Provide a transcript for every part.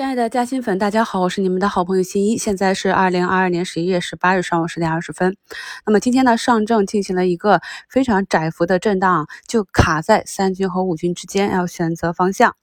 亲爱的嘉兴粉，大家好，我是你们的好朋友新一。现在是二零二二年十一月十八日上午十点二十分。那么今天呢，上证进行了一个非常窄幅的震荡，就卡在三军和五军之间，要选择方向。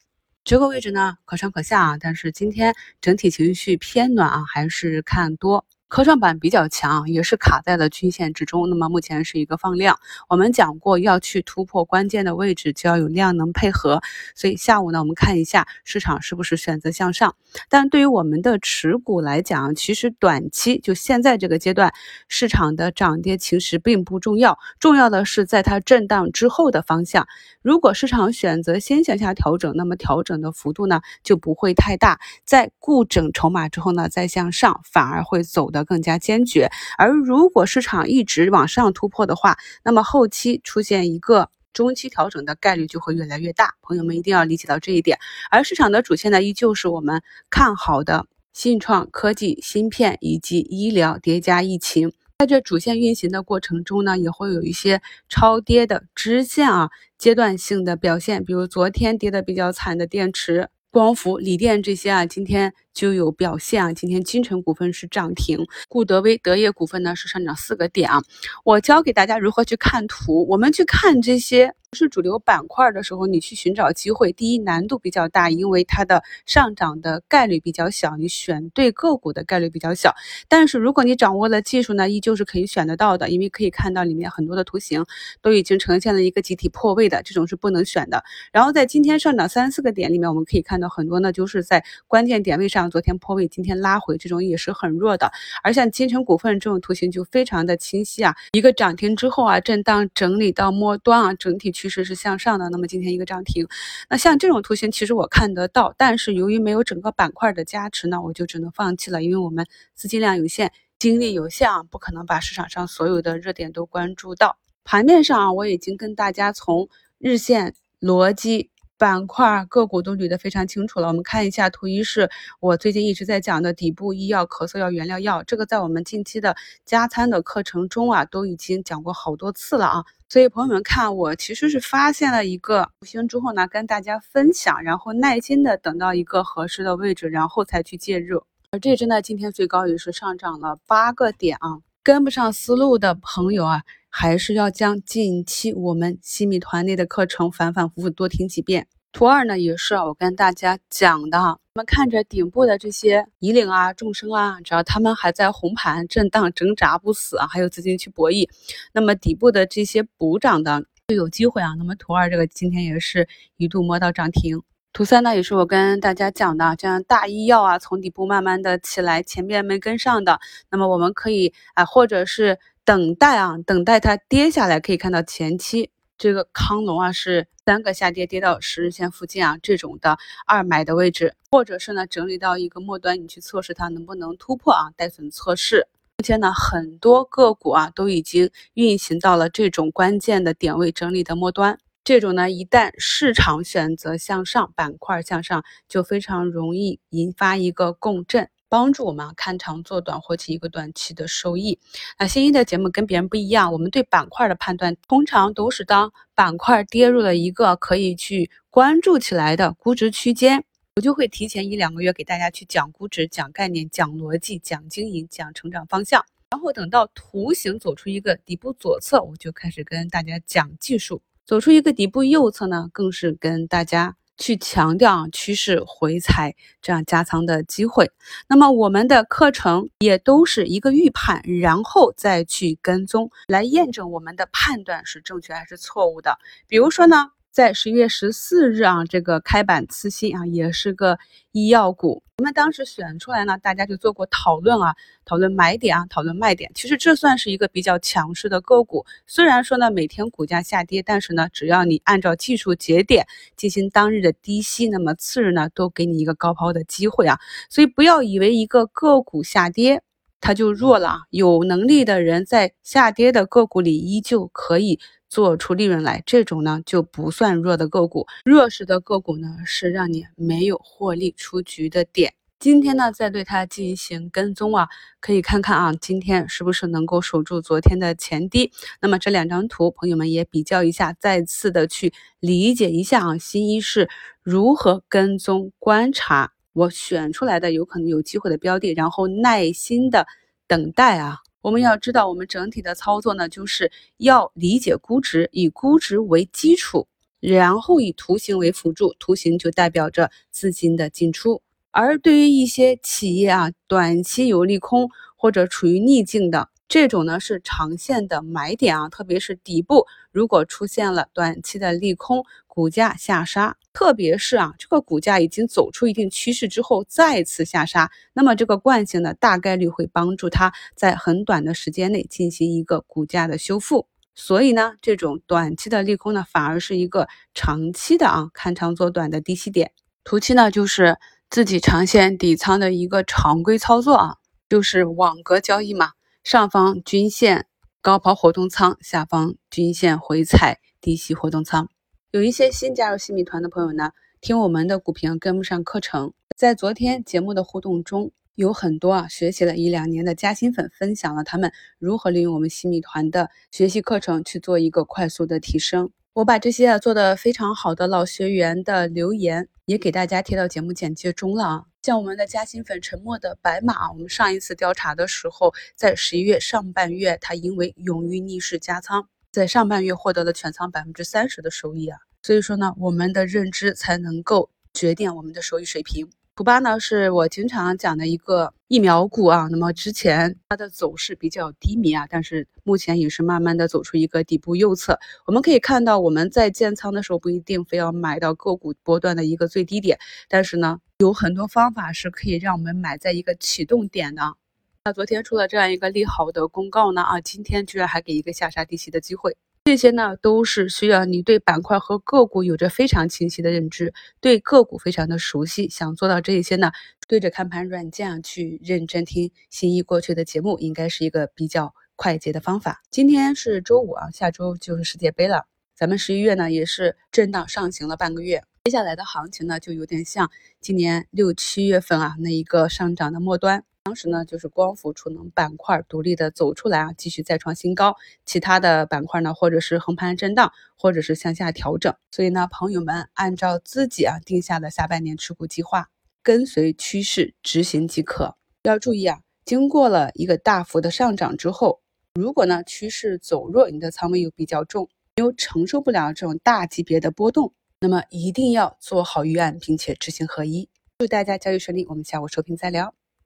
这个位置呢，可上可下啊。但是今天整体情绪偏暖啊，还是看多。科创板比较强，也是卡在了均线之中。那么目前是一个放量。我们讲过，要去突破关键的位置，就要有量能配合。所以下午呢，我们看一下市场是不是选择向上。但对于我们的持股来讲，其实短期就现在这个阶段，市场的涨跌其实并不重要，重要的是在它震荡之后的方向。如果市场选择先向下调整，那么调整的幅度呢就不会太大。在固整筹码之后呢，再向上反而会走的。要更加坚决，而如果市场一直往上突破的话，那么后期出现一个中期调整的概率就会越来越大。朋友们一定要理解到这一点。而市场的主线呢，依旧是我们看好的信创科技、芯片以及医疗叠加疫情。在这主线运行的过程中呢，也会有一些超跌的支线啊，阶段性的表现，比如昨天跌的比较惨的电池。光伏、锂电这些啊，今天就有表现啊。今天金城股份是涨停，固德威、德业股份呢是上涨四个点啊。我教给大家如何去看图，我们去看这些不。是主流板块的时候，你去寻找机会，第一难度比较大，因为它的上涨的概率比较小，你选对个股的概率比较小。但是如果你掌握了技术呢，依旧是可以选得到的，因为可以看到里面很多的图形都已经呈现了一个集体破位的，这种是不能选的。然后在今天上涨三四个点里面，我们可以看到很多呢，就是在关键点位上昨天破位，今天拉回，这种也是很弱的。而像金城股份这种图形就非常的清晰啊，一个涨停之后啊，震荡整理到末端啊，整体趋势是向上的，那么今天一个涨停，那像这种图形其实我看得到，但是由于没有整个板块的加持呢，我就只能放弃了，因为我们资金量有限，精力有限啊，不可能把市场上所有的热点都关注到。盘面上啊，我已经跟大家从日线逻辑。板块个股都捋得非常清楚了。我们看一下图一，是我最近一直在讲的底部医药、咳嗽药、原料药。这个在我们近期的加餐的课程中啊，都已经讲过好多次了啊。所以朋友们看，我其实是发现了一个图形之后呢，跟大家分享，然后耐心的等到一个合适的位置，然后才去介入。而这只呢，今天最高也是上涨了八个点啊。跟不上思路的朋友啊。还是要将近期我们新米团内的课程反反复复多听几遍。图二呢，也是我跟大家讲的。我们看着顶部的这些以岭啊、众生啊，只要他们还在红盘震荡挣扎不死啊，还有资金去博弈，那么底部的这些补涨的就有机会啊。那么图二这个今天也是一度摸到涨停。图三呢，也是我跟大家讲的，这样大医药啊，从底部慢慢的起来，前面没跟上的，那么我们可以啊，或者是。等待啊，等待它跌下来，可以看到前期这个康龙啊是三个下跌跌到十日线附近啊，这种的二买的位置，或者是呢整理到一个末端，你去测试它能不能突破啊，带损测试。目前呢很多个股啊都已经运行到了这种关键的点位整理的末端，这种呢一旦市场选择向上，板块向上，就非常容易引发一个共振。帮助我们看长做短，获取一个短期的收益。那新一的节目跟别人不一样，我们对板块的判断通常都是当板块跌入了一个可以去关注起来的估值区间，我就会提前一两个月给大家去讲估值、讲概念、讲逻辑、讲经营、讲成长方向。然后等到图形走出一个底部左侧，我就开始跟大家讲技术；走出一个底部右侧呢，更是跟大家。去强调趋势回踩这样加仓的机会，那么我们的课程也都是一个预判，然后再去跟踪，来验证我们的判断是正确还是错误的。比如说呢？在十一月十四日啊，这个开板次新啊，也是个医药股。我们当时选出来呢，大家就做过讨论啊，讨论买点啊，讨论卖点。其实这算是一个比较强势的个股。虽然说呢，每天股价下跌，但是呢，只要你按照技术节点进行当日的低吸，那么次日呢，都给你一个高抛的机会啊。所以不要以为一个个股下跌它就弱了，有能力的人在下跌的个股里依旧可以。做出利润来，这种呢就不算弱的个股。弱势的个股呢是让你没有获利出局的点。今天呢再对它进行跟踪啊，可以看看啊，今天是不是能够守住昨天的前低？那么这两张图，朋友们也比较一下，再次的去理解一下啊，新一是如何跟踪观察。我选出来的有可能有机会的标的，然后耐心的等待啊。我们要知道，我们整体的操作呢，就是要理解估值，以估值为基础，然后以图形为辅助，图形就代表着资金的进出。而对于一些企业啊，短期有利空或者处于逆境的。这种呢是长线的买点啊，特别是底部如果出现了短期的利空，股价下杀，特别是啊这个股价已经走出一定趋势之后再次下杀，那么这个惯性呢大概率会帮助它在很短的时间内进行一个股价的修复。所以呢，这种短期的利空呢反而是一个长期的啊看长做短的低吸点。图七呢就是自己长线底仓的一个常规操作啊，就是网格交易嘛。上方均线高抛活动仓，下方均线回踩低吸活动仓。有一些新加入新米团的朋友呢，听我们的股评跟不上课程，在昨天节目的互动中，有很多啊学习了一两年的加薪粉分享了他们如何利用我们新米团的学习课程去做一个快速的提升。我把这些啊做的非常好的老学员的留言也给大家贴到节目简介中了啊。像我们的嘉兴粉沉默的白马，我们上一次调查的时候，在十一月上半月，它因为勇于逆势加仓，在上半月获得了全仓百分之三十的收益啊。所以说呢，我们的认知才能够决定我们的收益水平。图八呢，是我经常讲的一个疫苗股啊。那么之前它的走势比较低迷啊，但是目前也是慢慢的走出一个底部右侧。我们可以看到，我们在建仓的时候不一定非要买到个股波段的一个最低点，但是呢，有很多方法是可以让我们买在一个启动点的。那昨天出了这样一个利好的公告呢，啊，今天居然还给一个下杀低吸的机会。这些呢，都是需要你对板块和个股有着非常清晰的认知，对个股非常的熟悉。想做到这一些呢，对着看盘软件去认真听新一过去的节目，应该是一个比较快捷的方法。今天是周五啊，下周就是世界杯了。咱们十一月呢，也是震荡上行了半个月，接下来的行情呢，就有点像今年六七月份啊那一个上涨的末端。当时呢，就是光伏储能板块独立的走出来啊，继续再创新高。其他的板块呢，或者是横盘震荡，或者是向下调整。所以呢，朋友们按照自己啊定下的下半年持股计划，跟随趋势执行即可。要注意啊，经过了一个大幅的上涨之后，如果呢趋势走弱，你的仓位又比较重，又承受不了这种大级别的波动，那么一定要做好预案，并且知行合一。祝大家交易顺利，我们下午收评再聊。